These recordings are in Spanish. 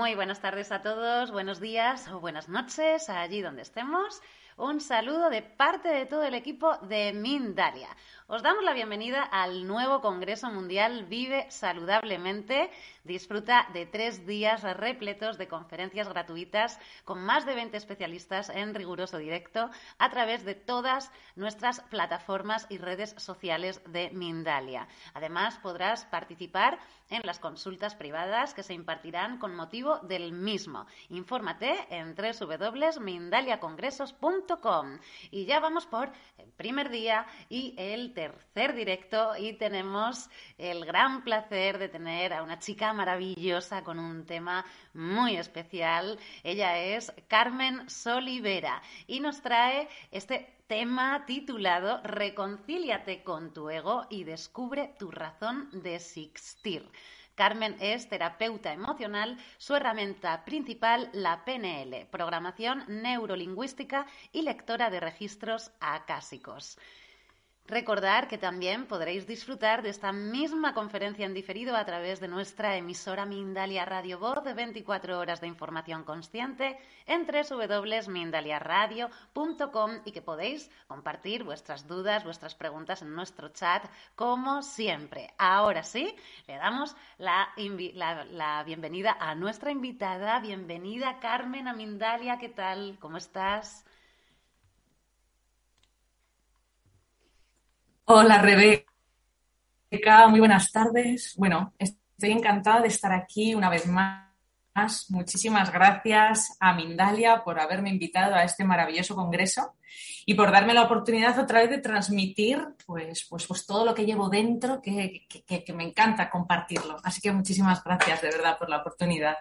Muy buenas tardes a todos, buenos días o buenas noches allí donde estemos. Un saludo de parte de todo el equipo de Mindalia. Os damos la bienvenida al nuevo Congreso Mundial Vive Saludablemente. Disfruta de tres días repletos de conferencias gratuitas con más de 20 especialistas en riguroso directo a través de todas nuestras plataformas y redes sociales de Mindalia. Además, podrás participar en las consultas privadas que se impartirán con motivo del mismo. Infórmate en www.mindaliacongresos.com. Y ya vamos por el primer día y el tercer directo y tenemos el gran placer de tener a una chica maravillosa con un tema muy especial. Ella es Carmen Solivera y nos trae este tema titulado Reconcíliate con tu ego y descubre tu razón de existir. Carmen es terapeuta emocional, su herramienta principal la PNL, programación neurolingüística y lectora de registros acásicos. Recordar que también podréis disfrutar de esta misma conferencia en diferido a través de nuestra emisora Mindalia Radio Voz de 24 horas de información consciente en www.mindaliaradio.com y que podéis compartir vuestras dudas, vuestras preguntas en nuestro chat como siempre. Ahora sí, le damos la, la bienvenida a nuestra invitada. Bienvenida Carmen a Mindalia, ¿qué tal? ¿Cómo estás? Hola Rebeca, muy buenas tardes. Bueno, estoy encantada de estar aquí una vez más. Muchísimas gracias a Mindalia por haberme invitado a este maravilloso congreso y por darme la oportunidad otra vez de transmitir pues, pues, pues todo lo que llevo dentro, que, que me encanta compartirlo. Así que muchísimas gracias de verdad por la oportunidad.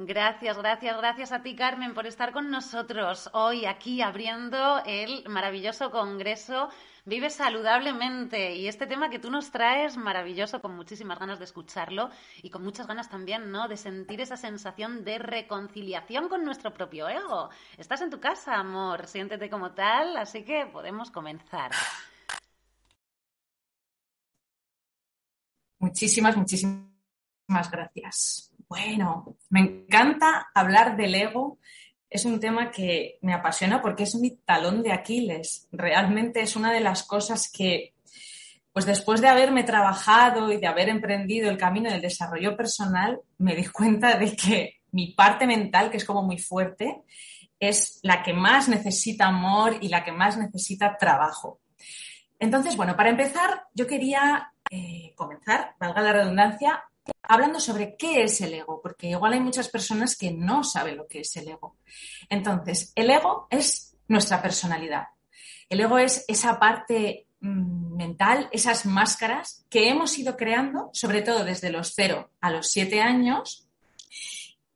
Gracias, gracias, gracias a ti, Carmen, por estar con nosotros hoy aquí abriendo el maravilloso Congreso Vive saludablemente. Y este tema que tú nos traes, maravilloso, con muchísimas ganas de escucharlo y con muchas ganas también, ¿no? De sentir esa sensación de reconciliación con nuestro propio ego. Estás en tu casa, amor, siéntete como tal, así que podemos comenzar. Muchísimas, muchísimas gracias. Bueno, me encanta hablar del ego es un tema que me apasiona porque es mi talón de Aquiles. Realmente es una de las cosas que, pues después de haberme trabajado y de haber emprendido el camino del desarrollo personal, me di cuenta de que mi parte mental, que es como muy fuerte, es la que más necesita amor y la que más necesita trabajo. Entonces, bueno, para empezar, yo quería eh, comenzar, valga la redundancia, hablando sobre qué es el ego, porque igual hay muchas personas que no saben lo que es el ego. Entonces, el ego es nuestra personalidad. El ego es esa parte mm, mental, esas máscaras que hemos ido creando, sobre todo desde los 0 a los 7 años,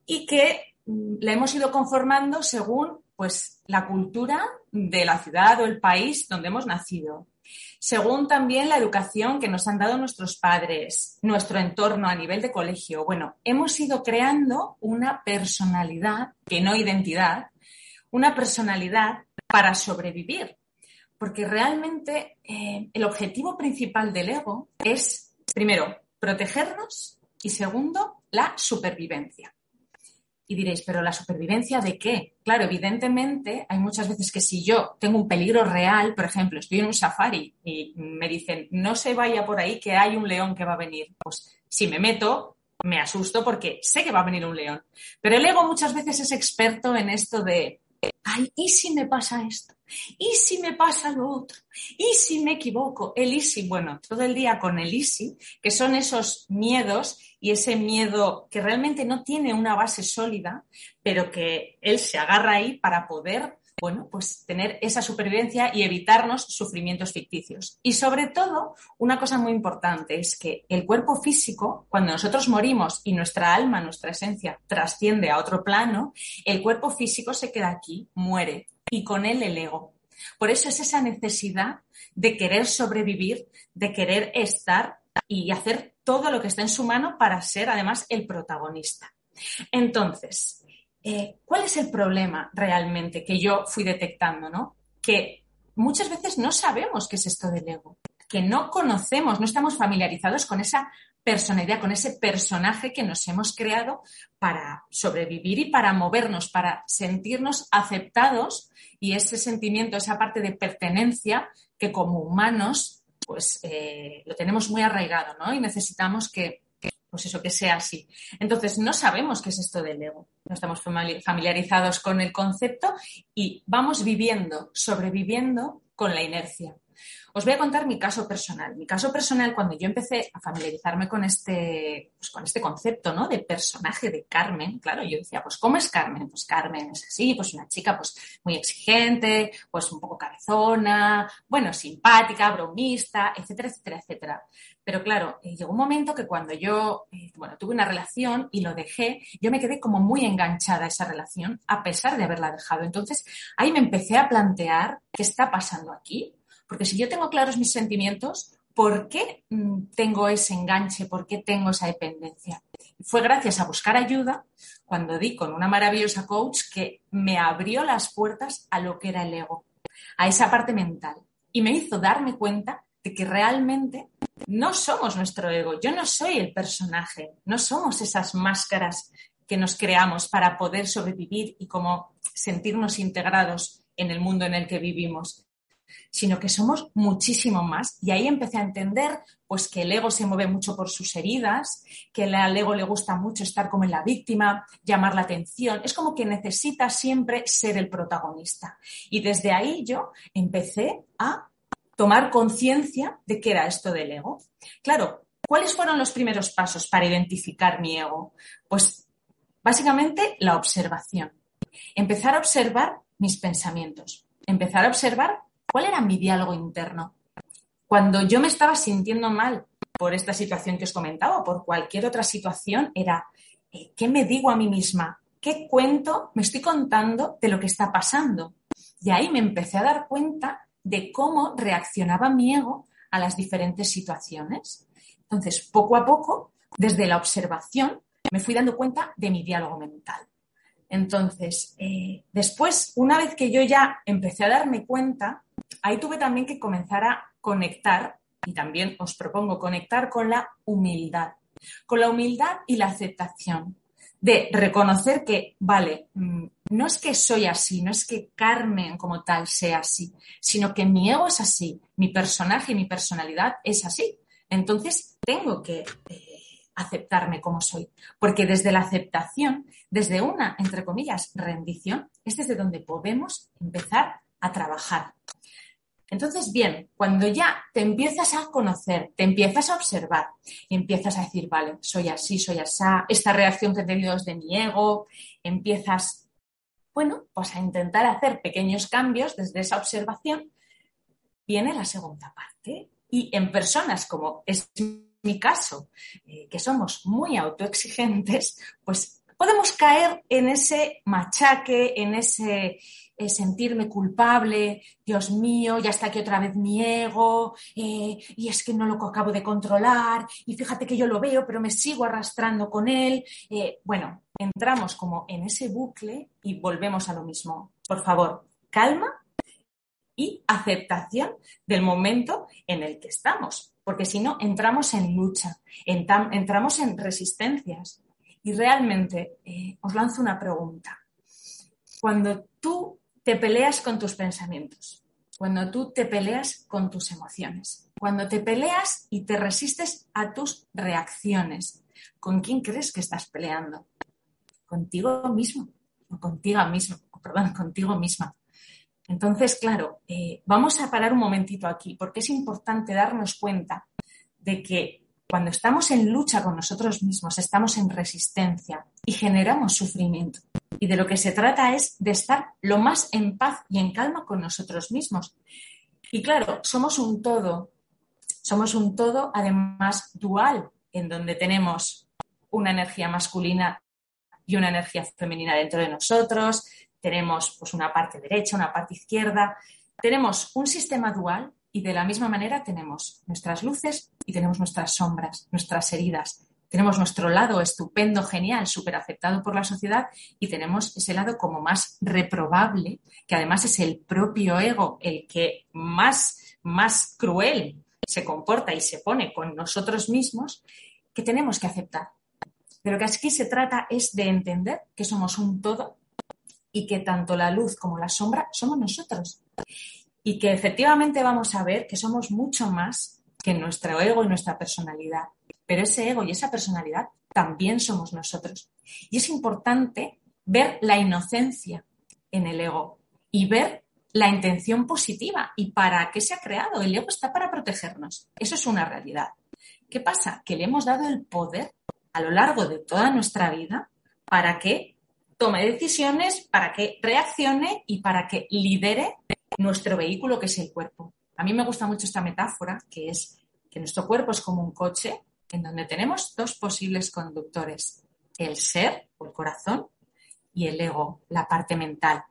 y que mm, la hemos ido conformando según pues, la cultura de la ciudad o el país donde hemos nacido según también la educación que nos han dado nuestros padres, nuestro entorno a nivel de colegio. Bueno, hemos ido creando una personalidad, que no identidad, una personalidad para sobrevivir. Porque realmente eh, el objetivo principal del ego es, primero, protegernos y segundo, la supervivencia. Y diréis, ¿pero la supervivencia de qué? Claro, evidentemente hay muchas veces que si yo tengo un peligro real, por ejemplo, estoy en un safari y me dicen, no se vaya por ahí que hay un león que va a venir. Pues si me meto, me asusto porque sé que va a venir un león. Pero el ego muchas veces es experto en esto de, ay, ¿y si me pasa esto? ¿Y si me pasa lo otro? ¿Y si me equivoco? El easy, bueno, todo el día con el easy, que son esos miedos y ese miedo que realmente no tiene una base sólida, pero que él se agarra ahí para poder, bueno, pues tener esa supervivencia y evitarnos sufrimientos ficticios. Y sobre todo, una cosa muy importante es que el cuerpo físico, cuando nosotros morimos y nuestra alma, nuestra esencia, trasciende a otro plano, el cuerpo físico se queda aquí, muere, y con él el ego. Por eso es esa necesidad de querer sobrevivir, de querer estar y hacer todo lo que está en su mano para ser además el protagonista. Entonces, eh, ¿cuál es el problema realmente que yo fui detectando? ¿no? Que muchas veces no sabemos qué es esto del ego, que no conocemos, no estamos familiarizados con esa personalidad, con ese personaje que nos hemos creado para sobrevivir y para movernos, para sentirnos aceptados y ese sentimiento, esa parte de pertenencia que como humanos pues eh, lo tenemos muy arraigado, ¿no? Y necesitamos que, pues eso, que sea así. Entonces, no sabemos qué es esto del ego, no estamos familiarizados con el concepto y vamos viviendo, sobreviviendo con la inercia. Os voy a contar mi caso personal. Mi caso personal, cuando yo empecé a familiarizarme con este, pues con este concepto, ¿no? De personaje de Carmen, claro, yo decía, pues, ¿cómo es Carmen? Pues Carmen es así, pues una chica, pues, muy exigente, pues un poco cabezona, bueno, simpática, bromista, etcétera, etcétera, etcétera. Pero claro, eh, llegó un momento que cuando yo, eh, bueno, tuve una relación y lo dejé, yo me quedé como muy enganchada a esa relación, a pesar de haberla dejado. Entonces, ahí me empecé a plantear qué está pasando aquí porque si yo tengo claros mis sentimientos, ¿por qué mm, tengo ese enganche? ¿Por qué tengo esa dependencia? Fue gracias a buscar ayuda cuando di con una maravillosa coach que me abrió las puertas a lo que era el ego, a esa parte mental. Y me hizo darme cuenta de que realmente no somos nuestro ego. Yo no soy el personaje, no somos esas máscaras que nos creamos para poder sobrevivir y como sentirnos integrados en el mundo en el que vivimos sino que somos muchísimo más. Y ahí empecé a entender pues que el ego se mueve mucho por sus heridas, que al ego le gusta mucho estar como en la víctima, llamar la atención. Es como que necesita siempre ser el protagonista. Y desde ahí yo empecé a tomar conciencia de qué era esto del ego. Claro, ¿cuáles fueron los primeros pasos para identificar mi ego? Pues básicamente la observación. Empezar a observar mis pensamientos, empezar a observar ¿Cuál era mi diálogo interno? Cuando yo me estaba sintiendo mal por esta situación que os comentaba o por cualquier otra situación, era, eh, ¿qué me digo a mí misma? ¿Qué cuento me estoy contando de lo que está pasando? Y ahí me empecé a dar cuenta de cómo reaccionaba mi ego a las diferentes situaciones. Entonces, poco a poco, desde la observación, me fui dando cuenta de mi diálogo mental. Entonces, eh, después, una vez que yo ya empecé a darme cuenta, ahí tuve también que comenzar a conectar, y también os propongo conectar con la humildad, con la humildad y la aceptación de reconocer que, vale, mm, no es que soy así, no es que Carmen como tal sea así, sino que mi ego es así, mi personaje y mi personalidad es así. Entonces, tengo que eh, aceptarme como soy, porque desde la aceptación, desde una, entre comillas, rendición, es desde donde podemos empezar a trabajar. Entonces, bien, cuando ya te empiezas a conocer, te empiezas a observar, empiezas a decir, vale, soy así, soy así, esta reacción que he tenido es de mi ego, empiezas, bueno, pues a intentar hacer pequeños cambios desde esa observación, viene la segunda parte. Y en personas como es mi caso, eh, que somos muy autoexigentes, pues podemos caer en ese machaque, en ese eh, sentirme culpable, Dios mío, ya está aquí otra vez mi ego, eh, y es que no lo acabo de controlar, y fíjate que yo lo veo, pero me sigo arrastrando con él. bueno, entramos como en ese bucle y volvemos a lo mismo. Por favor, calma y aceptación del momento en el que estamos porque si no, entramos en lucha, entramos en resistencias. Y realmente eh, os lanzo una pregunta. Cuando tú te peleas con tus pensamientos, cuando tú te peleas con tus emociones, cuando te peleas y te resistes a tus reacciones, ¿con quién crees que estás peleando? Contigo mismo, o contigo mismo, perdón, contigo misma. Entonces, claro, eh, vamos a parar un momentito aquí, porque es importante darnos cuenta de que cuando estamos en lucha con nosotros mismos, estamos en resistencia y generamos sufrimiento. Y de lo que se trata es de estar lo más en paz y en calma con nosotros mismos. Y claro, somos un todo, somos un todo además dual, en donde tenemos una energía masculina y una energía femenina dentro de nosotros, tenemos pues, una parte derecha, una parte izquierda, tenemos un sistema dual y de la misma manera tenemos nuestras luces y tenemos nuestras sombras, nuestras heridas. Tenemos nuestro lado estupendo, genial, súper aceptado por la sociedad y tenemos ese lado como más reprobable, que además es el propio ego el que más, más cruel se comporta y se pone con nosotros mismos que tenemos que aceptar. De lo que aquí se trata es de entender que somos un todo y que tanto la luz como la sombra somos nosotros. Y que efectivamente vamos a ver que somos mucho más que nuestro ego y nuestra personalidad. Pero ese ego y esa personalidad también somos nosotros. Y es importante ver la inocencia en el ego y ver la intención positiva y para qué se ha creado. El ego está para protegernos. Eso es una realidad. ¿Qué pasa? Que le hemos dado el poder a lo largo de toda nuestra vida para que tome decisiones, para que reaccione y para que lidere nuestro vehículo que es el cuerpo. A mí me gusta mucho esta metáfora, que es que nuestro cuerpo es como un coche en donde tenemos dos posibles conductores, el ser o el corazón y el ego, la parte mental.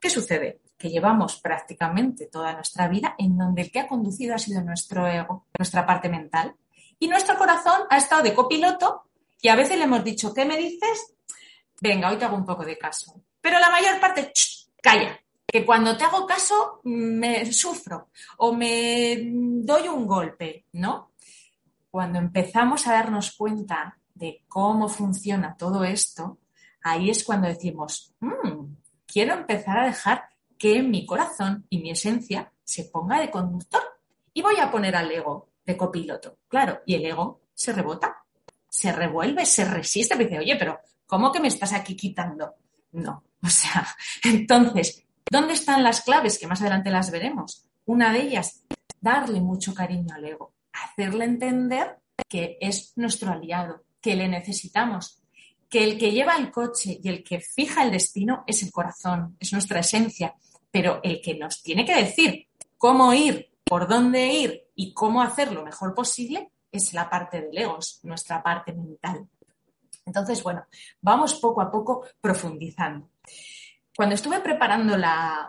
¿Qué sucede? Que llevamos prácticamente toda nuestra vida en donde el que ha conducido ha sido nuestro ego, nuestra parte mental, y nuestro corazón ha estado de copiloto y a veces le hemos dicho, ¿qué me dices? Venga, hoy te hago un poco de caso. Pero la mayor parte, calla, que cuando te hago caso me sufro o me doy un golpe, ¿no? Cuando empezamos a darnos cuenta de cómo funciona todo esto, ahí es cuando decimos, mm, quiero empezar a dejar que mi corazón y mi esencia se ponga de conductor y voy a poner al ego de copiloto. Claro, y el ego se rebota, se revuelve, se resiste, me dice, oye, pero ¿cómo que me estás aquí quitando? No, o sea, entonces, ¿dónde están las claves? Que más adelante las veremos. Una de ellas, darle mucho cariño al ego, hacerle entender que es nuestro aliado, que le necesitamos, que el que lleva el coche y el que fija el destino es el corazón, es nuestra esencia, pero el que nos tiene que decir cómo ir, por dónde ir y cómo hacer lo mejor posible es la parte del ego, nuestra parte mental. Entonces, bueno, vamos poco a poco profundizando. Cuando estuve preparando la,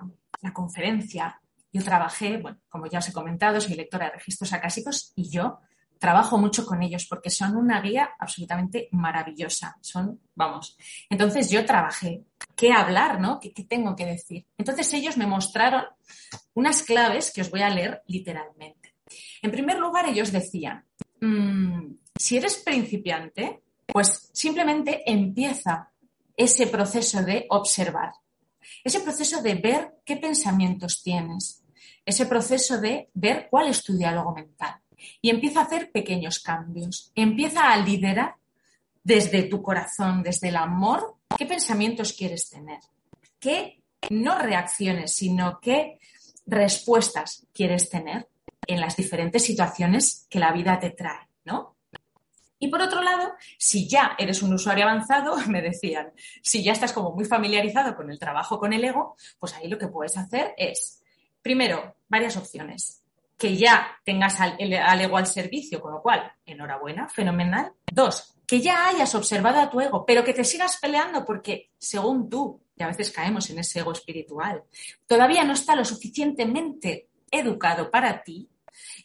conferencia, yo trabajé, bueno, como ya os he comentado, soy lectora de registros acásicos y yo trabajo mucho con ellos porque son una guía absolutamente maravillosa. Son, vamos. Entonces yo trabajé. ¿Qué hablar, no? ¿Qué, tengo que decir? Entonces ellos me mostraron unas claves que os voy a leer literalmente. En primer lugar, ellos decían, mm, si eres principiante, pues simplemente empieza ese proceso de observar, ese proceso de ver qué pensamientos tienes, ese proceso de ver cuál es tu diálogo mental y empieza a hacer pequeños cambios. Empieza a liderar desde tu corazón, desde el amor, qué pensamientos quieres tener, qué no reacciones, sino qué respuestas quieres tener en las diferentes situaciones que la vida te trae, ¿no? Y por otro lado, si ya eres un usuario avanzado, me decían, si ya estás como muy familiarizado con el trabajo con el ego, pues ahí lo que puedes hacer es, primero, varias opciones que ya tengas al, ego al servicio, con lo cual, enhorabuena, fenomenal. Dos, que ya hayas observado a tu ego, pero que te sigas peleando porque, según tú, y a veces caemos en ese ego espiritual, todavía no está lo suficientemente educado para ti.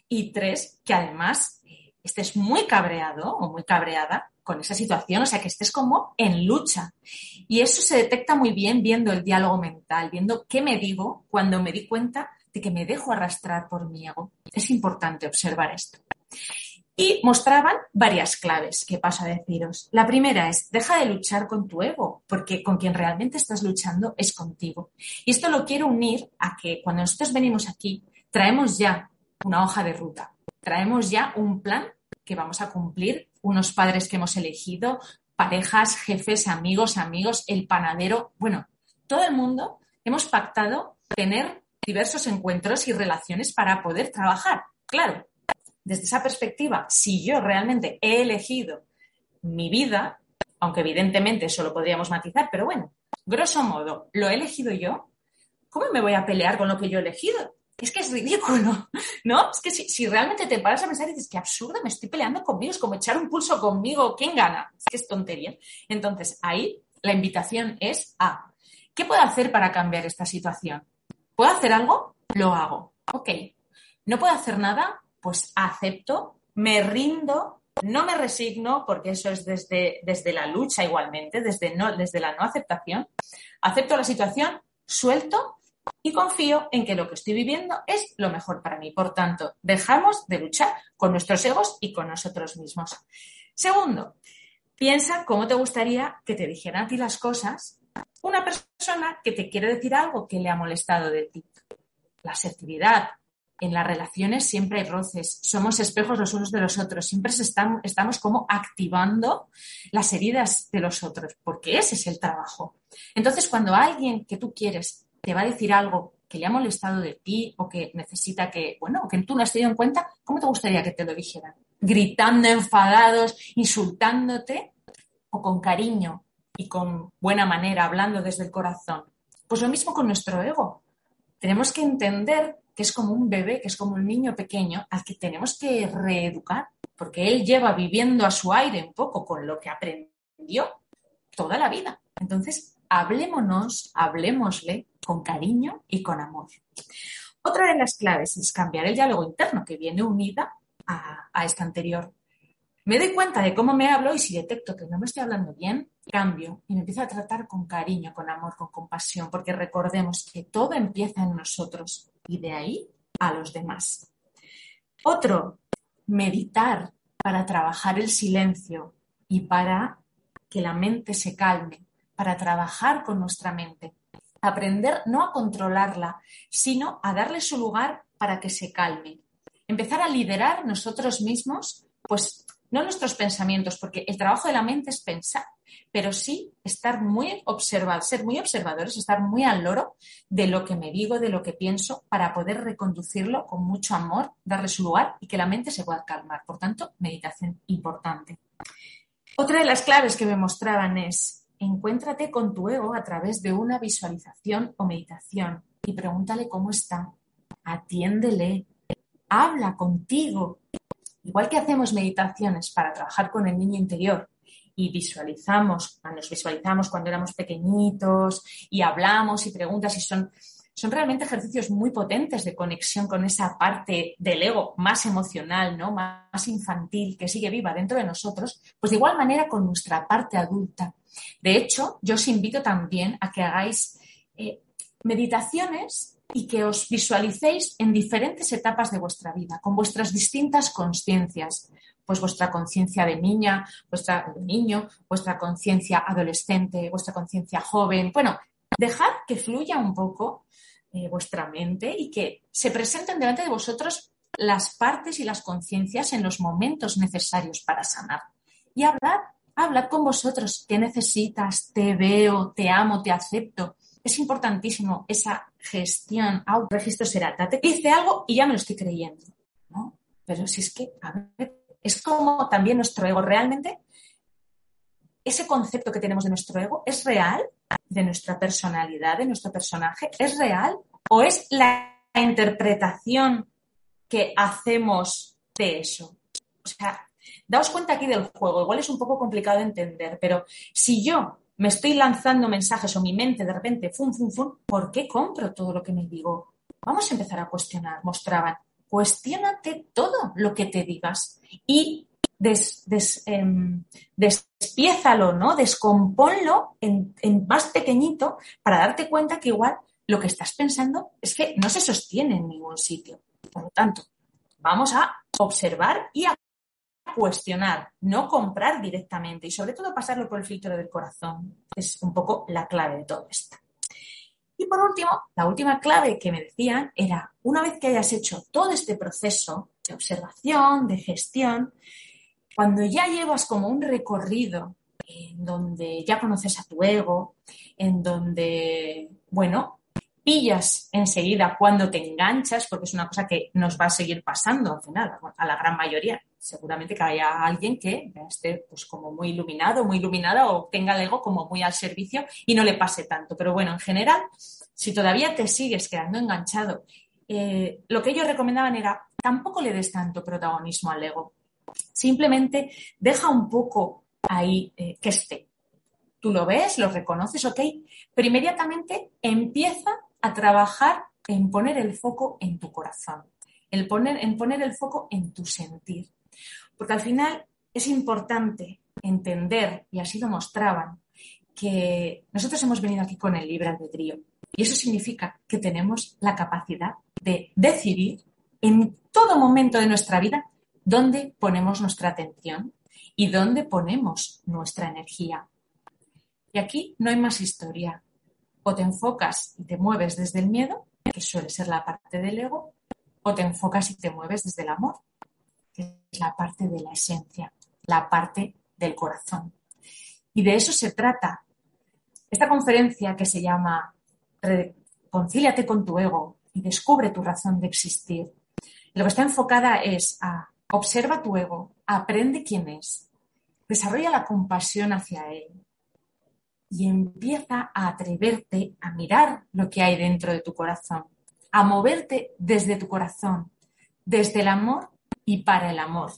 Y tres, que además estés muy cabreado o muy cabreada con esa situación, o sea, que estés como en lucha. Y eso se detecta muy bien viendo el diálogo mental, viendo qué me digo cuando me di cuenta de que me dejo arrastrar por mi ego. Es importante observar esto. Y mostraban varias claves que paso a deciros. La primera es, deja de luchar con tu ego, porque con quien realmente estás luchando es contigo. Y esto lo quiero unir a que cuando nosotros venimos aquí, traemos ya una hoja de ruta, traemos ya un plan que vamos a cumplir, unos padres que hemos elegido, parejas, jefes, amigos, amigos, el panadero, bueno, todo el mundo hemos pactado tener diversos encuentros y relaciones para poder trabajar. Claro, desde esa perspectiva, si yo realmente he elegido mi vida, aunque evidentemente eso lo podríamos matizar, pero bueno, grosso modo, lo he elegido yo, ¿cómo me voy a pelear con lo que yo he elegido? Es que es ridículo, ¿no? Es que si, realmente te paras a pensar y dices, que absurdo, me estoy peleando conmigo, es como echar un pulso conmigo, ¿quién gana? Es que es tontería. Entonces, ahí la invitación es a, ¿qué puedo hacer para cambiar esta situación? ¿Puedo hacer algo? Lo hago. Ok. ¿No puedo hacer nada? Pues acepto, me rindo, no me resigno, porque eso es desde, desde la lucha igualmente, desde, no, desde la no aceptación. Acepto la situación, suelto y confío en que lo que estoy viviendo es lo mejor para mí. Por tanto, dejamos de luchar con nuestros egos y con nosotros mismos. Segundo, piensa cómo te gustaría que te dijeran a ti las cosas una persona que te quiere decir algo que le ha molestado de ti. La asertividad. En las relaciones siempre hay roces, somos espejos los unos de los otros, siempre estamos, estamos como activando las heridas de los otros, porque ese es el trabajo. Entonces, cuando alguien que tú quieres te va a decir algo que le ha molestado de ti o que necesita que, bueno, que tú no has tenido en cuenta, ¿cómo te gustaría que te lo dijeran? Gritando, enfadados, insultándote o con cariño y con buena manera, hablando desde el corazón. Pues lo mismo con nuestro ego. Tenemos que entender que es como un bebé, que es como un niño pequeño al que tenemos que reeducar, porque él lleva viviendo a su aire un poco con lo que aprendió toda la vida. Entonces, hablémonos, hablemosle con cariño y con amor. Otra de las claves es cambiar el diálogo interno que viene unida a, esta anterior. Me doy cuenta de cómo me hablo y si detecto que no me estoy hablando bien, cambio y me empiezo a tratar con cariño, con amor, con compasión, porque recordemos que todo empieza en nosotros y de ahí a los demás. Otro, meditar para trabajar el silencio y para que la mente se calme, para trabajar con nuestra mente. Aprender no a controlarla, sino a darle su lugar para que se calme. Empezar a liderar nosotros mismos, pues no nuestros pensamientos, porque el trabajo de la mente es pensar, pero sí estar muy observado, ser muy observadores, estar muy al loro de lo que me digo, de lo que pienso, para poder reconducirlo con mucho amor, darle su lugar y que la mente se pueda calmar. Por tanto, meditación importante. Otra de las claves que me mostraban es, encuéntrate con tu ego a través de una visualización o meditación y pregúntale cómo está, atiéndele, habla contigo, Igual que hacemos meditaciones para trabajar con el niño interior y visualizamos, nos visualizamos cuando éramos pequeñitos y hablamos y preguntas y son, son realmente ejercicios muy potentes de conexión con esa parte del ego más emocional, ¿no? más infantil que sigue viva dentro de nosotros, pues de igual manera con nuestra parte adulta. De hecho, yo os invito también a que hagáis eh, meditaciones y que os visualicéis en diferentes etapas de vuestra vida, con vuestras distintas conciencias, pues vuestra conciencia de niña, vuestra de niño, vuestra conciencia adolescente, vuestra conciencia joven. Bueno, dejad que fluya un poco eh, vuestra mente y que se presenten delante de vosotros las partes y las conciencias en los momentos necesarios para sanar. Y hablad, hablad con vosotros. ¿Qué necesitas? Te veo, te amo, te acepto es importantísimo esa gestión, registro serata. Te dice algo y ya me lo estoy creyendo, ¿no? Pero si es que, a ver, es como también nuestro ego realmente, ese concepto que tenemos de nuestro ego, ¿es real? ¿De nuestra personalidad, de nuestro personaje? ¿Es real? ¿O es la interpretación que hacemos de eso? O sea, daos cuenta aquí del juego, igual es un poco complicado de entender, pero si yo me estoy lanzando mensajes o mi mente de repente, fum, fum, fum, ¿por qué compro todo lo que me digo? Vamos a empezar a cuestionar, mostraban. Cuestiónate todo lo que te digas y des, em, despiézalo, ¿no? Descompónlo en, en más pequeñito para darte cuenta que igual lo que estás pensando es que no se sostiene en ningún sitio. Por lo tanto, vamos a observar y a cuestionar, no comprar directamente y sobre todo pasarlo por el filtro del corazón. Es un poco la clave de todo esto. Y por último, la última clave que me decían era, una vez que hayas hecho todo este proceso de observación, de gestión, cuando ya llevas como un recorrido en donde ya conoces a tu ego, en donde, bueno, pillas enseguida cuando te enganchas, porque es una cosa que nos va a seguir pasando al final, a la gran mayoría seguramente que haya alguien que esté pues como muy iluminado, muy iluminada o tenga el ego como muy al servicio y no le pase tanto. Pero bueno, en general, si todavía te sigues quedando enganchado, eh, lo que ellos recomendaban era tampoco le des tanto protagonismo al ego. Simplemente deja un poco ahí eh, que esté. Tú lo ves, lo reconoces, ok, pero inmediatamente empieza a trabajar en poner el foco en tu corazón, el poner, en poner el foco en tu sentir. Porque al final es importante entender, y así lo mostraban, que nosotros hemos venido aquí con el libre albedrío. Y eso significa que tenemos la capacidad de decidir en todo momento de nuestra vida dónde ponemos nuestra atención y dónde ponemos nuestra energía. Y aquí no hay más historia. O te enfocas y te mueves desde el miedo, que suele ser la parte del ego, o te enfocas y te mueves desde el amor, que es la parte de la esencia, la parte del corazón. Y de eso se trata. Esta conferencia que se llama Reconcíliate con tu ego y descubre tu razón de existir, lo que está enfocada es a observa tu ego, aprende quién es, desarrolla la compasión hacia él y empieza a atreverte a mirar lo que hay dentro de tu corazón, a moverte desde tu corazón, desde el amor y para el amor.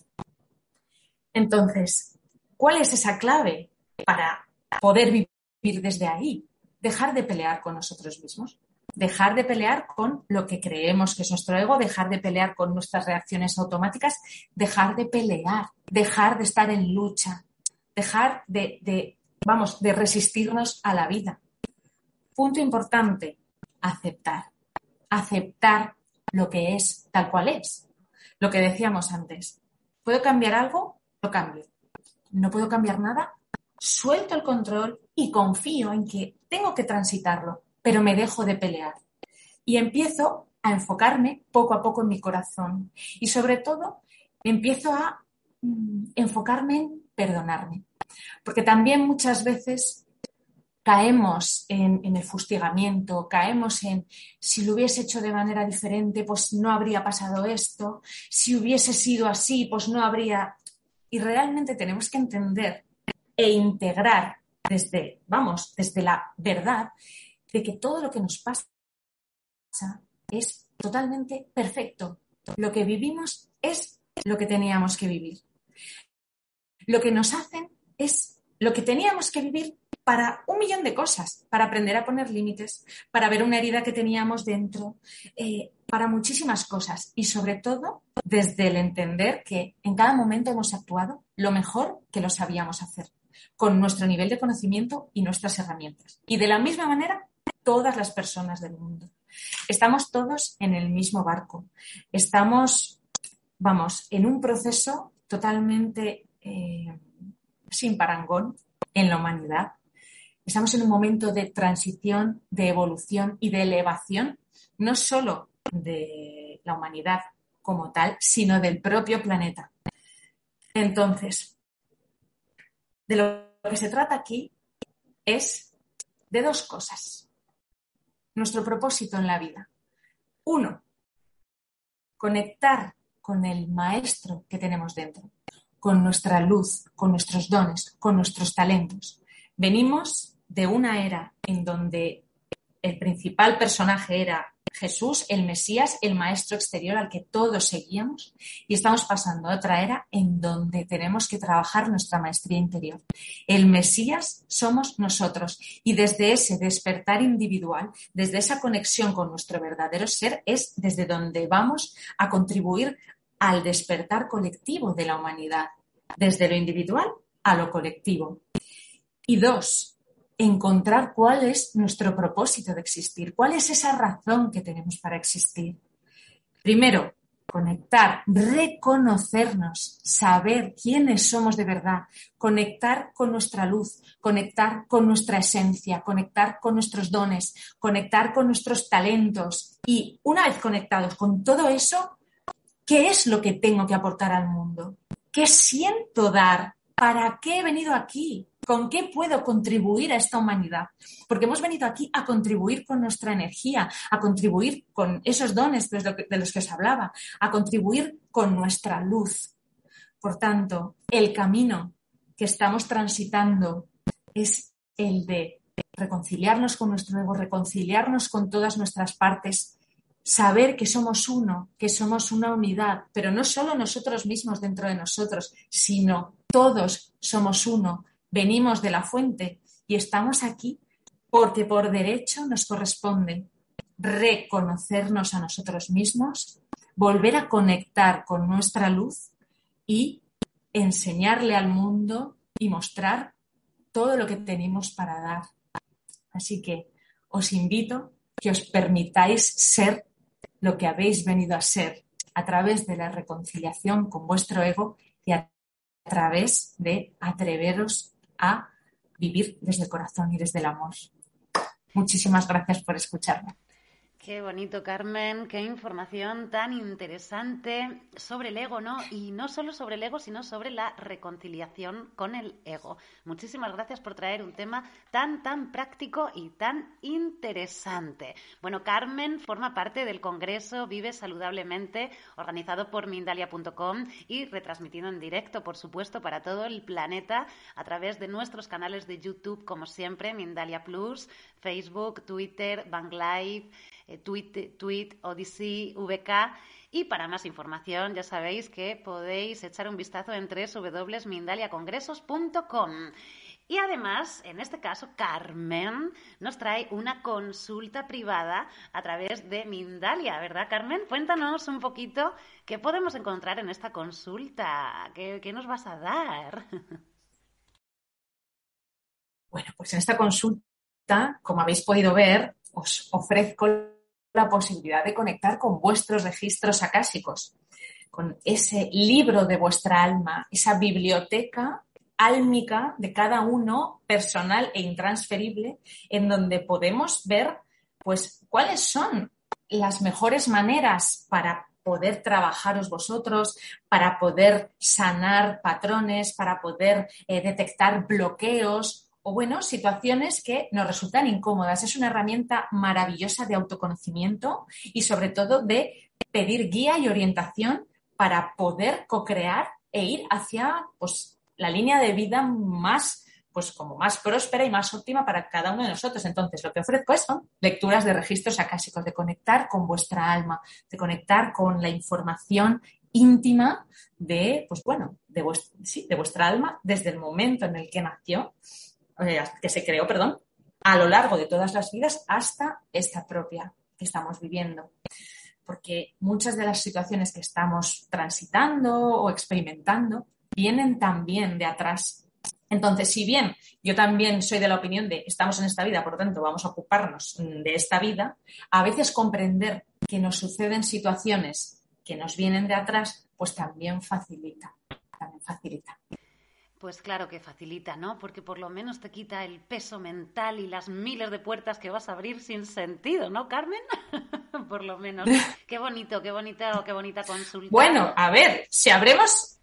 Entonces, ¿cuál es esa clave para poder vivir desde ahí? Dejar de pelear con nosotros mismos, dejar de pelear con lo que creemos que es nuestro ego, dejar de pelear con nuestras reacciones automáticas, dejar de pelear, dejar de estar en lucha, dejar de, vamos, de resistirnos a la vida. Punto importante, aceptar. Aceptar lo que es tal cual es. Lo que decíamos antes. ¿Puedo cambiar algo? Lo cambio. ¿No puedo cambiar nada? Suelto el control y confío en que tengo que transitarlo, pero me dejo de pelear. Y empiezo a enfocarme poco a poco en mi corazón. Y sobre todo, empiezo a mm, enfocarme en perdonarme. Porque también muchas veces caemos en, el fustigamiento, caemos en si lo hubiese hecho de manera diferente, pues no habría pasado esto, si hubiese sido así, pues no habría... Y realmente tenemos que entender e integrar desde, vamos, desde la verdad de que todo lo que nos pasa es totalmente perfecto. Lo que vivimos es lo que teníamos que vivir. Lo que nos hacen es lo que teníamos que vivir para un millón de cosas, para aprender a poner límites, para ver una herida que teníamos dentro, eh, para muchísimas cosas y sobre todo desde el entender que en cada momento hemos actuado lo mejor que lo sabíamos hacer, con nuestro nivel de conocimiento y nuestras herramientas. Y de la misma manera, todas las personas del mundo. Estamos todos en el mismo barco. Estamos, vamos, en un proceso totalmente eh, sin parangón en la humanidad. Estamos en un momento de transición, de evolución y de elevación, no solo de la humanidad como tal, sino del propio planeta. Entonces, de lo que se trata aquí es de dos cosas. Nuestro propósito en la vida. Uno, conectar con el maestro que tenemos dentro con nuestra luz, con nuestros dones, con nuestros talentos. Venimos de una era en donde el principal personaje era Jesús, el Mesías, el Maestro exterior al que todos seguíamos, y estamos pasando a otra era en donde tenemos que trabajar nuestra maestría interior. El Mesías somos nosotros, y desde ese despertar individual, desde esa conexión con nuestro verdadero ser, es desde donde vamos a contribuir al despertar colectivo de la humanidad, desde lo individual a lo colectivo. Y dos, encontrar cuál es nuestro propósito de existir, cuál es esa razón que tenemos para existir. Primero, conectar, reconocernos, saber quiénes somos de verdad, conectar con nuestra luz, conectar con nuestra esencia, conectar con nuestros dones, conectar con nuestros talentos y una vez conectados con todo eso, ¿Qué es lo que tengo que aportar al mundo? ¿Qué siento dar? ¿Para qué he venido aquí? ¿Con qué puedo contribuir a esta humanidad? Porque hemos venido aquí a contribuir con nuestra energía, a contribuir con esos dones de los que os hablaba, a contribuir con nuestra luz. Por tanto, el camino que estamos transitando es el de reconciliarnos con nuestro ego, reconciliarnos con todas nuestras partes saber que somos uno, que somos una unidad, pero no solo nosotros mismos dentro de nosotros, sino todos somos uno, venimos de la fuente y estamos aquí porque por derecho nos corresponde reconocernos a nosotros mismos, volver a conectar con nuestra luz y enseñarle al mundo y mostrar todo lo que tenemos para dar. Así que os invito que os permitáis ser lo que habéis venido a ser a través de la reconciliación con vuestro ego y a través de atreveros a vivir desde el corazón y desde el amor. Muchísimas gracias por escucharme. Qué bonito, Carmen, qué información tan interesante sobre el ego, ¿no? Y no solo sobre el ego, sino sobre la reconciliación con el ego. Muchísimas gracias por traer un tema tan, tan práctico y tan interesante. Bueno, Carmen forma parte del Congreso Vive Saludablemente, organizado por Mindalia.com y retransmitido en directo, por supuesto, para todo el planeta a través de nuestros canales de YouTube, como siempre, Mindalia Plus, Facebook, Twitter, Bang Live. Eh, tweet, tweet, Odyssey, VK. Y para más información, ya sabéis que podéis echar un vistazo en www.mindaliacongresos.com. Y además, en este caso, Carmen nos trae una consulta privada a través de Mindalia, ¿verdad, Carmen? Cuéntanos un poquito qué podemos encontrar en esta consulta, qué, qué nos vas a dar. Bueno, pues en esta consulta, como habéis podido ver, os ofrezco la posibilidad de conectar con vuestros registros acásicos, con ese libro de vuestra alma, esa biblioteca álmica de cada uno, personal e intransferible, en donde podemos ver pues cuáles son las mejores maneras para poder trabajaros vosotros, para poder sanar patrones, para poder eh, detectar bloqueos o bueno, situaciones que nos resultan incómodas. Es una herramienta maravillosa de autoconocimiento y sobre todo de pedir guía y orientación para poder co-crear e ir hacia pues, la línea de vida más pues como más próspera y más óptima para cada uno de nosotros. Entonces, lo que ofrezco son lecturas de registros acásicos, de conectar con vuestra alma, de conectar con la información íntima de, pues bueno, de, de vuestra alma desde el momento en el que nació que se creó, perdón, a lo largo de todas las vidas hasta esta propia que estamos viviendo. Porque muchas de las situaciones que estamos transitando o experimentando vienen también de atrás. Entonces, si bien yo también soy de la opinión de estamos en esta vida, por lo tanto vamos a ocuparnos de esta vida, a veces comprender que nos suceden situaciones que nos vienen de atrás, pues también facilita, también facilita. Pues claro que facilita, ¿no? Porque por lo menos te quita el peso mental y las miles de puertas que vas a abrir sin sentido, ¿no, Carmen? por lo menos. Qué bonito, qué bonita, qué bonita consulta. Bueno, a ver, si abremos.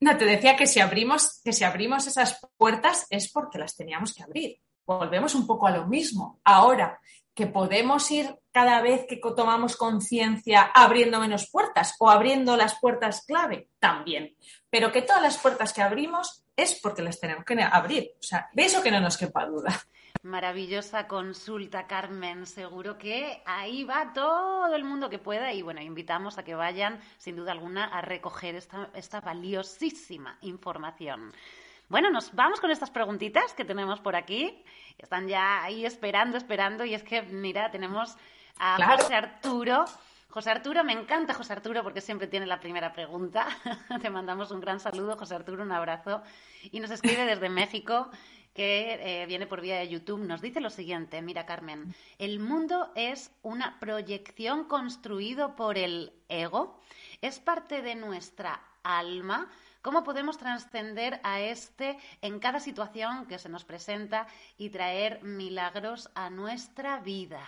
No, te decía que si abrimos, que si abrimos esas puertas es porque las teníamos que abrir. Volvemos un poco a lo mismo. Ahora, que podemos ir cada vez que tomamos conciencia abriendo menos puertas o abriendo las puertas clave, también. Pero que todas las puertas que abrimos es porque las tenemos que abrir. O sea, de eso que no nos quepa duda. Maravillosa consulta, Carmen. Seguro que ahí va todo el mundo que pueda y bueno, invitamos a que vayan, sin duda alguna, a recoger esta, esta valiosísima información. Bueno, nos vamos con estas preguntitas que tenemos por aquí. Están ya ahí esperando, esperando. Y es que, mira, tenemos a José Arturo. José Arturo, me encanta José Arturo porque siempre tiene la primera pregunta. Te mandamos un gran saludo, José Arturo, un abrazo. Y nos escribe desde México, que eh, viene por vía de YouTube. Nos dice lo siguiente, mira Carmen, el mundo es una proyección construido por el ego, es parte de nuestra alma ¿Cómo podemos trascender a este en cada situación que se nos presenta y traer milagros a nuestra vida?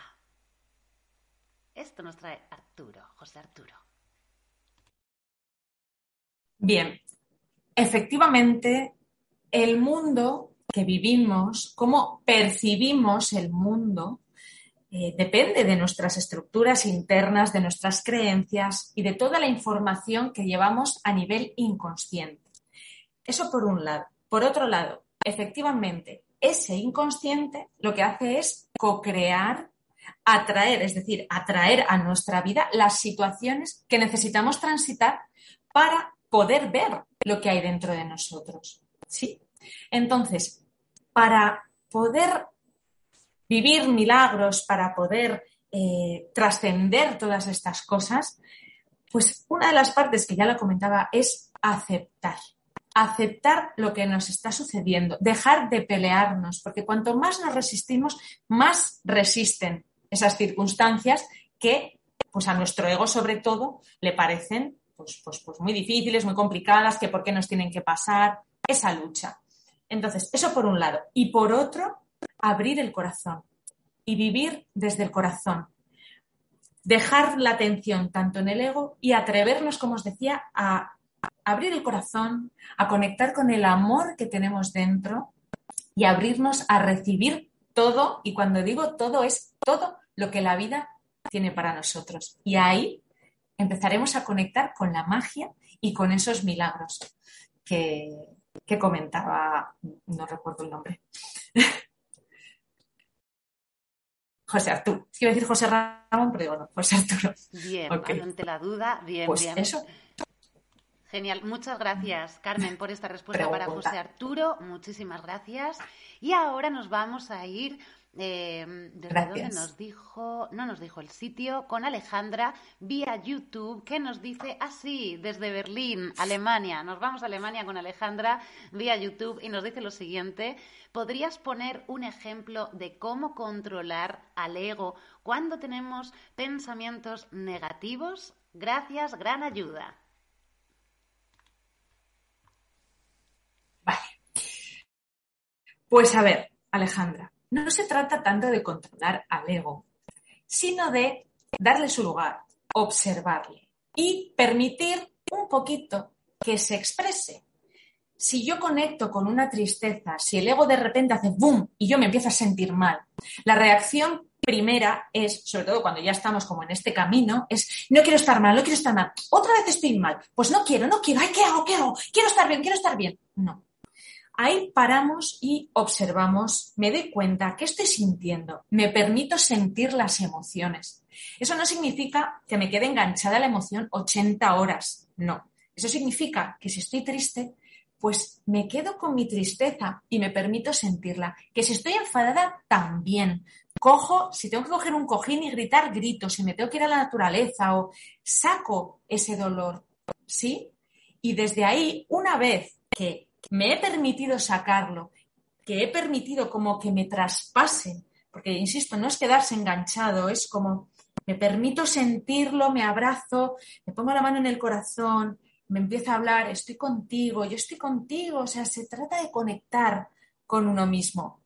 Esto nos trae Arturo, José Arturo. Bien, efectivamente, el mundo que vivimos, cómo percibimos el mundo, eh, depende de nuestras estructuras internas, de nuestras creencias y de toda la información que llevamos a nivel inconsciente. Eso por un lado. Por otro lado, efectivamente, ese inconsciente lo que hace es co-crear, atraer, es decir, atraer a nuestra vida las situaciones que necesitamos transitar para poder ver lo que hay dentro de nosotros. ¿Sí? Entonces, para poder vivir milagros, para poder eh, trascender todas estas cosas, pues una de las partes que ya lo comentaba es aceptar. Aceptar lo que nos está sucediendo, dejar de pelearnos, porque cuanto más nos resistimos, más resisten esas circunstancias que pues a nuestro ego sobre todo le parecen pues, pues, pues muy difíciles, muy complicadas, que por qué nos tienen que pasar, esa lucha. Entonces, eso por un lado. Y por otro, abrir el corazón y vivir desde el corazón. Dejar la atención tanto en el ego y atrevernos, como os decía, a abrir el corazón, a conectar con el amor que tenemos dentro y abrirnos a recibir todo. Y cuando digo todo, es todo lo que la vida tiene para nosotros. Y ahí empezaremos a conectar con la magia y con esos milagros que, que comentaba, no recuerdo el nombre. José Arturo. Quiero decir José Ramón, pero digo no, José Arturo. Bien, ante la duda, bien, pues bien. Eso. Genial, muchas gracias Carmen por esta respuesta para José Arturo, muchísimas gracias. Y ahora nos vamos a ir eh, desde donde nos dijo, no nos dijo el sitio, con Alejandra vía YouTube, que nos dice así, desde Berlín, Alemania. Nos vamos a Alemania con Alejandra vía YouTube y nos dice lo siguiente. ¿Podrías poner un ejemplo de cómo controlar al ego cuando tenemos pensamientos negativos? Gracias, gran ayuda. Vale. Pues a ver, Alejandra, no se trata tanto de controlar al ego, sino de darle su lugar, observarle y permitir un poquito que se exprese. Si yo conecto con una tristeza, si el ego de repente hace boom y yo me empiezo a sentir mal, la reacción primera es, sobre todo cuando ya estamos como en este camino, es no quiero estar mal, no quiero estar mal, otra vez estoy mal, pues no quiero, no quiero, ay, ¿qué hago? ¿Qué hago? Quiero estar bien, quiero estar bien. No, Ahí paramos y observamos, me doy cuenta que estoy sintiendo, me permito sentir las emociones. Eso no significa que me quede enganchada la emoción 80 horas, no. Eso significa que si estoy triste, pues me quedo con mi tristeza y me permito sentirla. Que si estoy enfadada, también. Cojo, si tengo que coger un cojín y gritar, grito. Si me tengo que ir a la naturaleza o saco ese dolor, ¿sí? Y desde ahí, una vez que me he permitido sacarlo, que he permitido como que me traspase, porque, insisto, no es quedarse enganchado, es como me permito sentirlo, me abrazo, me pongo la mano en el corazón, me empieza a hablar, estoy contigo, yo estoy contigo, o sea, se trata de conectar con uno mismo.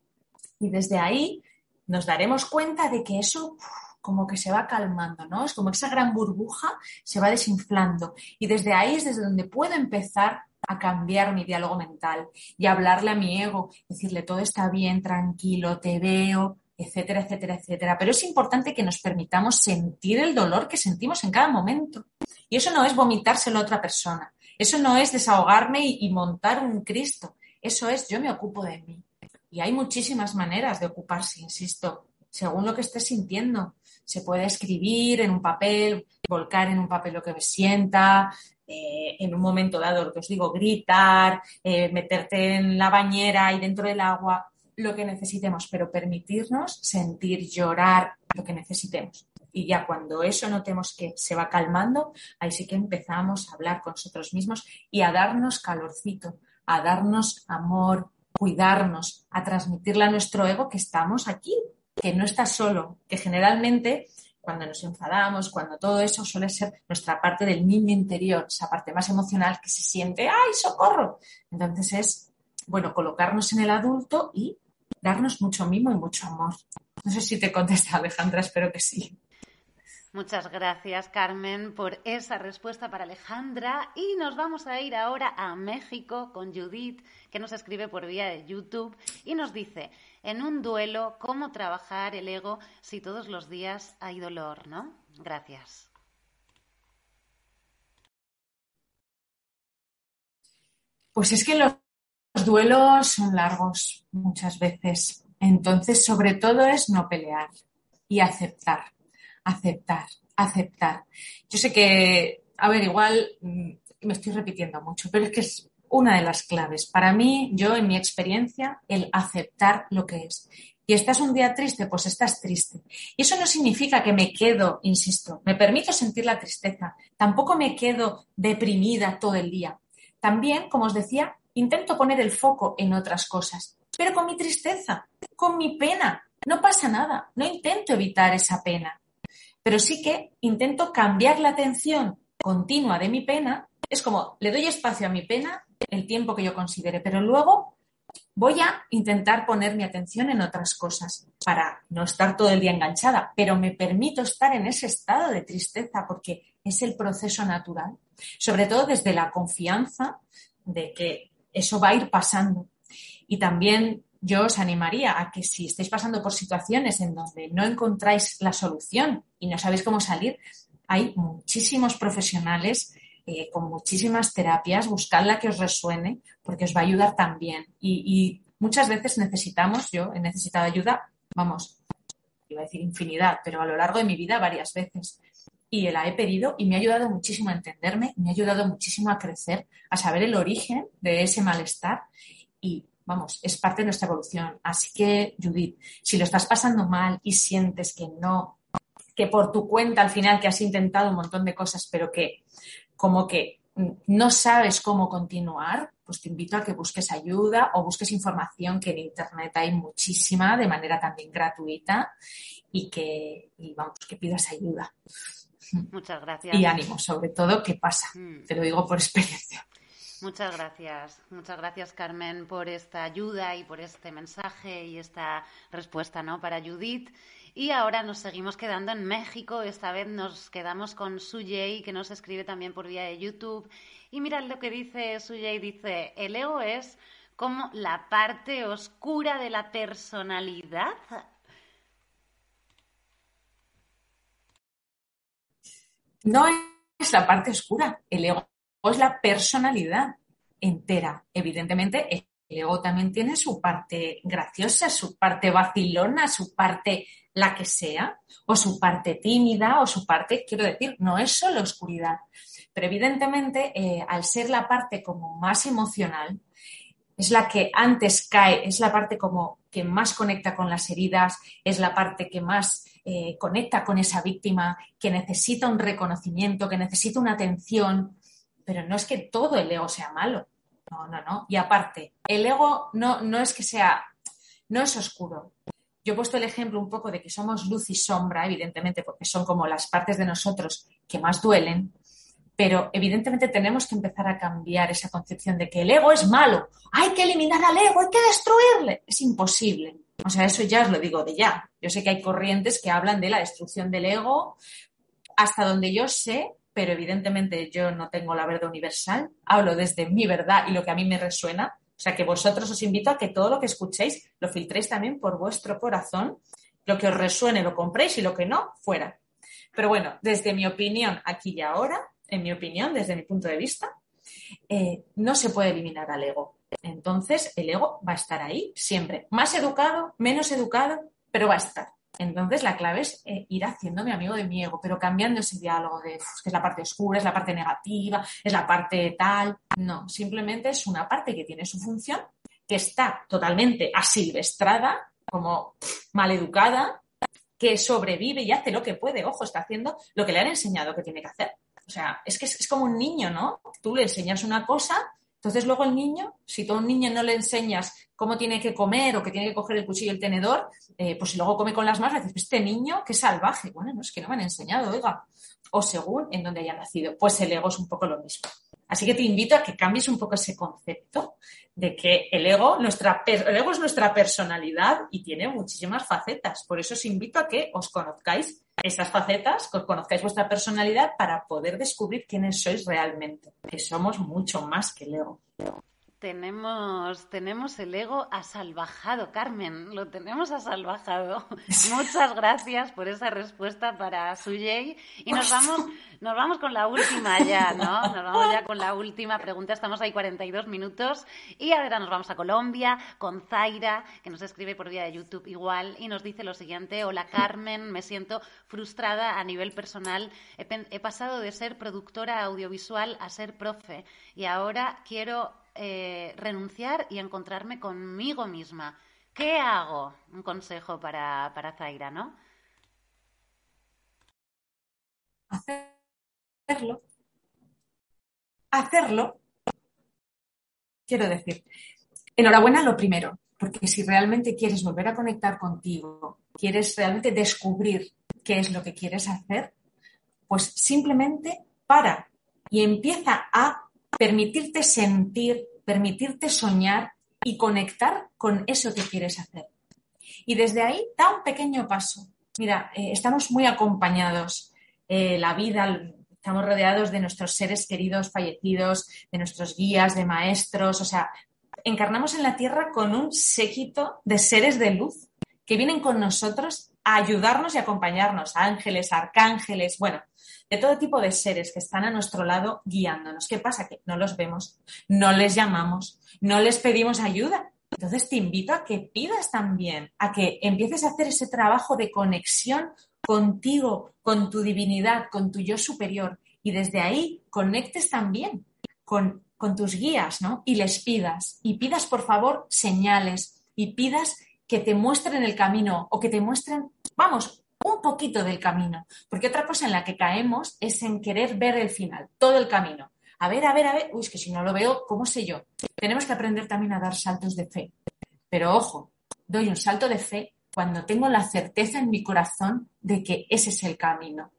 Y desde ahí nos daremos cuenta de que eso como que se va calmando, ¿no? Es como esa gran burbuja se va desinflando. Y desde ahí es desde donde puedo empezar a cambiar mi diálogo mental y hablarle a mi ego, decirle todo está bien, tranquilo, te veo, etcétera, etcétera, etcétera. Pero es importante que nos permitamos sentir el dolor que sentimos en cada momento. Y eso no es vomitárselo a otra persona. Eso no es desahogarme y, montar un Cristo. Eso es yo me ocupo de mí. Y hay muchísimas maneras de ocuparse, insisto, según lo que estés sintiendo. Se puede escribir en un papel, volcar en un papel lo que me sienta, eh, en un momento dado, lo que os digo, gritar, eh, meterte en la bañera y dentro del agua, lo que necesitemos, pero permitirnos sentir, llorar, lo que necesitemos. Y ya cuando eso notemos que se va calmando, ahí sí que empezamos a hablar con nosotros mismos y a darnos calorcito, a darnos amor, cuidarnos, a transmitirle a nuestro ego que estamos aquí, que no está solo, que generalmente cuando nos enfadamos, cuando todo eso suele ser nuestra parte del niño interior, esa parte más emocional que se siente, ¡ay, socorro! Entonces es, bueno, colocarnos en el adulto y darnos mucho mimo y mucho amor. No sé si te contesta, Alejandra, espero que sí. Muchas gracias, Carmen, por esa respuesta para Alejandra. Y nos vamos a ir ahora a México con Judith, que nos escribe por vía de YouTube y nos dice, en un duelo cómo trabajar el ego si todos los días hay dolor, ¿no? Gracias. Pues es que los duelos son largos muchas veces. Entonces, sobre todo es no pelear y aceptar, aceptar, aceptar. Yo sé que, a ver, igual mm, me estoy repitiendo mucho, pero es que es una de las claves. Para mí, yo en mi experiencia, el aceptar lo que es. Y estás un día triste, pues estás triste. Y eso no significa que me quedo, insisto, me permito sentir la tristeza. Tampoco me quedo deprimida todo el día. También, como os decía, intento poner el foco en otras cosas, pero con mi tristeza, con mi pena. No pasa nada, no intento evitar esa pena. pero sí que intento cambiar la atención continua de mi pena. Es como, le doy espacio a mi pena el tiempo que yo considere, pero luego voy a intentar poner mi atención en otras cosas para no estar todo el día enganchada, pero me permito estar en ese estado de tristeza porque es el proceso natural, sobre todo desde la confianza de que eso va a ir pasando. Y también yo os animaría a que si estáis pasando por situaciones en donde no encontráis la solución y no sabéis cómo salir, hay muchísimos profesionales eh, con muchísimas terapias, buscad la que os resuene porque os va a ayudar también. Y, muchas veces necesitamos, yo he necesitado ayuda, vamos, iba a decir infinidad, pero a lo largo de mi vida varias veces. Y la he pedido y me ha ayudado muchísimo a entenderme, me ha ayudado muchísimo a crecer, a saber el origen de ese malestar y vamos, es parte de nuestra evolución. Así que, Judith, si lo estás pasando mal y sientes que no, que por tu cuenta al final que has intentado un montón de cosas, pero que como que no sabes cómo continuar, pues te invito a que busques ayuda o busques información que en Internet hay muchísima de manera también gratuita y que, vamos, que pidas ayuda. Muchas gracias. Y ánimo, sobre todo, ¿qué pasa? Mm. Te lo digo por experiencia. Muchas gracias, muchas gracias Carmen por esta ayuda y por este mensaje y esta respuesta ¿no? para Judith. Y ahora nos seguimos quedando en México. Esta vez nos quedamos con Sujei, que nos escribe también por vía de YouTube. Y mirad lo que dice Sujei. Dice, el ego es como la parte oscura de la personalidad. No es la parte oscura. El ego es la personalidad entera. Evidentemente, el ego también tiene su parte graciosa, su parte vacilona, su parte la que sea, o su parte tímida, o su parte, quiero decir, no es solo oscuridad. Pero evidentemente, eh, al ser la parte como más emocional, es la que antes cae, es la parte como que más conecta con las heridas, es la parte que más eh, conecta con esa víctima, que necesita un reconocimiento, que necesita una atención, pero no es que todo el ego sea malo. No, no, no. Y aparte, el ego no, no es que sea, no es oscuro. Yo he puesto el ejemplo un poco de que somos luz y sombra, evidentemente, porque son como las partes de nosotros que más duelen, pero evidentemente tenemos que empezar a cambiar esa concepción de que el ego es malo, hay que eliminar al ego, hay que destruirle. Es imposible. O sea, eso ya os lo digo de ya. Yo sé que hay corrientes que hablan de la destrucción del ego. Hasta donde yo sé, pero evidentemente yo no tengo la verdad universal, hablo desde mi verdad y lo que a mí me resuena, o sea que vosotros os invito a que todo lo que escuchéis lo filtréis también por vuestro corazón, lo que os resuene lo compréis y lo que no, fuera. Pero bueno, desde mi opinión aquí y ahora, en mi opinión, desde mi punto de vista, eh, no se puede eliminar al ego. Entonces, el ego va a estar ahí siempre. Más educado, menos educado, pero va a estar. Entonces, la clave es eh, ir haciéndome amigo de mi ego, pero cambiando ese diálogo de que es la parte oscura, es la parte negativa, es la parte tal. No, simplemente es una parte que tiene su función, que está totalmente asilvestrada, como maleducada, que sobrevive y hace lo que puede. Ojo, está haciendo lo que le han enseñado que tiene que hacer. O sea, es que es como un niño, ¿no? Tú le enseñas una cosa entonces luego el niño, si tú a un niño no le enseñas cómo tiene que comer o que tiene que coger el cuchillo y el tenedor, eh, pues si luego come con las manos, dices, este niño, qué salvaje. Bueno, no es que no me han enseñado, oiga. O según en donde haya nacido. Pues el ego es un poco lo mismo. Así que te invito a que cambies un poco ese concepto de que el ego, nuestra, el ego es nuestra personalidad y tiene muchísimas facetas. Por eso os invito a que os conozcáis estas facetas, conozcáis vuestra personalidad para poder descubrir quiénes sois realmente, que somos mucho más que el ego. Tenemos, tenemos el ego asalvajado, Carmen, lo tenemos asalvajado. Muchas gracias por esa respuesta para Suyei. Y nos vamos, nos vamos con la última ya, ¿no? Nos vamos ya con la última pregunta. Estamos ahí 42 minutos. Y ahora nos vamos a Colombia con Zaira, que nos escribe por vía de YouTube igual, y nos dice lo siguiente. Hola Carmen, me siento frustrada a nivel personal. He, he pasado de ser productora audiovisual a ser profe. Y ahora quiero eh, renunciar y encontrarme conmigo misma. ¿Qué hago? Un consejo para, para Zaira, ¿no? Hacerlo. Hacerlo. Quiero decir, enhorabuena lo primero, porque si realmente quieres volver a conectar contigo, quieres realmente descubrir qué es lo que quieres hacer, pues simplemente para y empieza a permitirte sentir, permitirte soñar y conectar con eso que quieres hacer. Y desde ahí da un pequeño paso. Mira, eh, estamos muy acompañados. Eh, la vida, estamos rodeados de nuestros seres queridos fallecidos, de nuestros guías, de maestros. O sea, encarnamos en la tierra con un séquito de seres de luz que vienen con nosotros a ayudarnos y acompañarnos, ángeles, arcángeles, bueno, de todo tipo de seres que están a nuestro lado guiándonos. ¿Qué pasa? Que no los vemos, no les llamamos, no les pedimos ayuda. Entonces te invito a que pidas también, a que empieces a hacer ese trabajo de conexión contigo, con tu divinidad, con tu yo superior. Y desde ahí conectes también con, con tus guías, ¿no? Y les pidas. Y pidas, por favor, señales. Y pidas que te muestren el camino o que te muestren, vamos, un poquito del camino. Porque otra cosa en la que caemos es en querer ver el final, todo el camino. A ver, a ver, a ver, uy, es que si no lo veo, ¿cómo sé yo? Tenemos que aprender también a dar saltos de fe. Pero ojo, doy un salto de fe cuando tengo la certeza en mi corazón de que ese es el camino.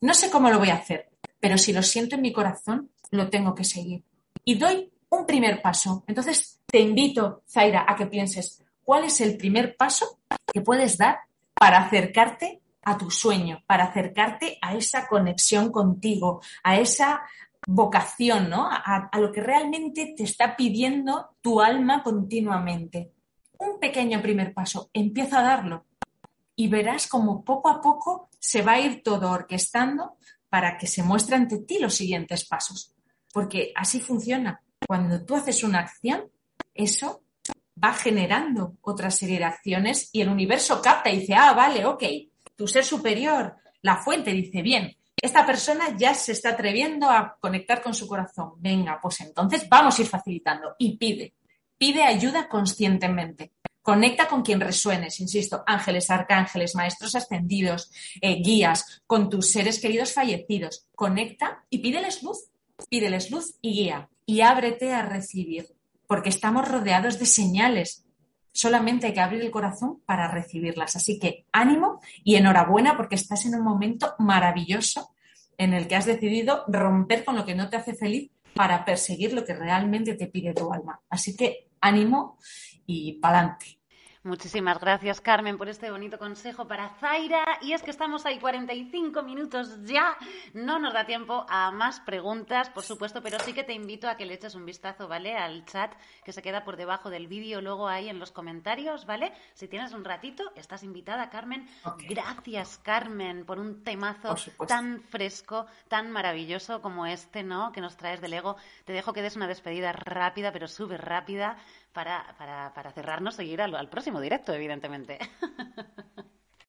No sé cómo lo voy a hacer, pero si lo siento en mi corazón, lo tengo que seguir. Y doy un primer paso. Entonces, te invito, Zaira, a que pienses cuál es el primer paso que puedes dar para acercarte a tu sueño, para acercarte a esa conexión contigo, a esa vocación, ¿no? A, a, lo que realmente te está pidiendo tu alma continuamente. Un pequeño primer paso, empieza a darlo y verás como poco a poco se va a ir todo orquestando para que se muestre ante ti los siguientes pasos. Porque así funciona. Cuando tú haces una acción, eso va generando otra serie de acciones y el universo capta y dice, ah, vale, ok, tu ser superior, la fuente dice, bien, esta persona ya se está atreviendo a conectar con su corazón. Venga, pues entonces vamos a ir facilitando y pide, pide ayuda conscientemente. Conecta con quien resuenes, insisto, ángeles, arcángeles, maestros ascendidos, eh, guías, con tus seres queridos fallecidos. Conecta y pídeles luz, pídeles luz y guía y ábrete a recibir porque estamos rodeados de señales. Solamente hay que abrir el corazón para recibirlas. Así que ánimo y enhorabuena porque estás en un momento maravilloso en el que has decidido romper con lo que no te hace feliz para perseguir lo que realmente te pide tu alma. Así que ánimo y pa'lante. Muchísimas gracias, Carmen, por este bonito consejo para Zaira. Y es que estamos ahí 45 minutos ya. No nos da tiempo a más preguntas, por supuesto, pero sí que te invito a que le eches un vistazo, ¿vale? Al chat que se queda por debajo del vídeo, luego ahí en los comentarios, ¿vale? Si tienes un ratito, estás invitada, Carmen. Okay. Gracias, Carmen, por un temazo tan fresco, tan maravilloso como este, ¿no? Que nos traes del ego. Te dejo que des una despedida rápida, pero súper rápida para, para, para cerrarnos y ir al, próximo directo, evidentemente.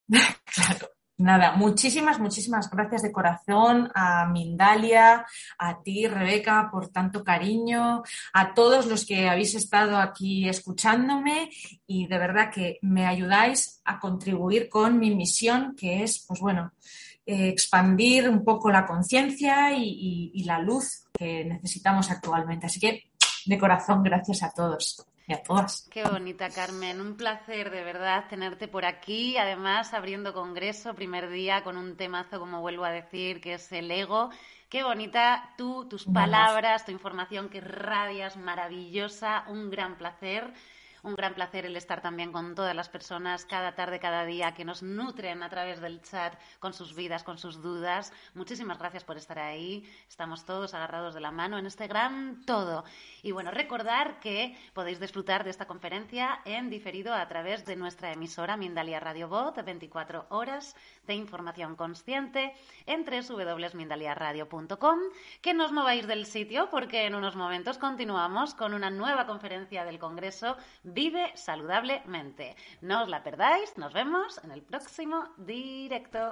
claro. Nada, muchísimas, muchísimas gracias de corazón a Mindalia, a ti, Rebeca, por tanto cariño, a todos los que habéis estado aquí escuchándome y de verdad que me ayudáis a contribuir con mi misión, que es, pues bueno, eh, expandir un poco la conciencia y la luz que necesitamos actualmente. Así que, de corazón, gracias a todos y a todas. Qué bonita, Carmen. Un placer de verdad tenerte por aquí. Además, abriendo congreso, primer día, con un temazo, como vuelvo a decir, que es el ego. Qué bonita tú, tus palabras, tu información que radias, maravillosa. Un gran placer. Un gran placer el estar también con todas las personas cada tarde, cada día que nos nutren a través del chat con sus vidas, con sus dudas. Muchísimas gracias por estar ahí. Estamos todos agarrados de la mano en este gran todo. Y bueno, recordar que podéis disfrutar de esta conferencia en diferido a través de nuestra emisora Mindalia Radio Bot, 24 horas de información consciente en www.mindaliaradio.com. Que no os mováis del sitio porque en unos momentos continuamos con una nueva conferencia del Congreso Vive saludablemente. No os la perdáis, nos vemos en el próximo directo.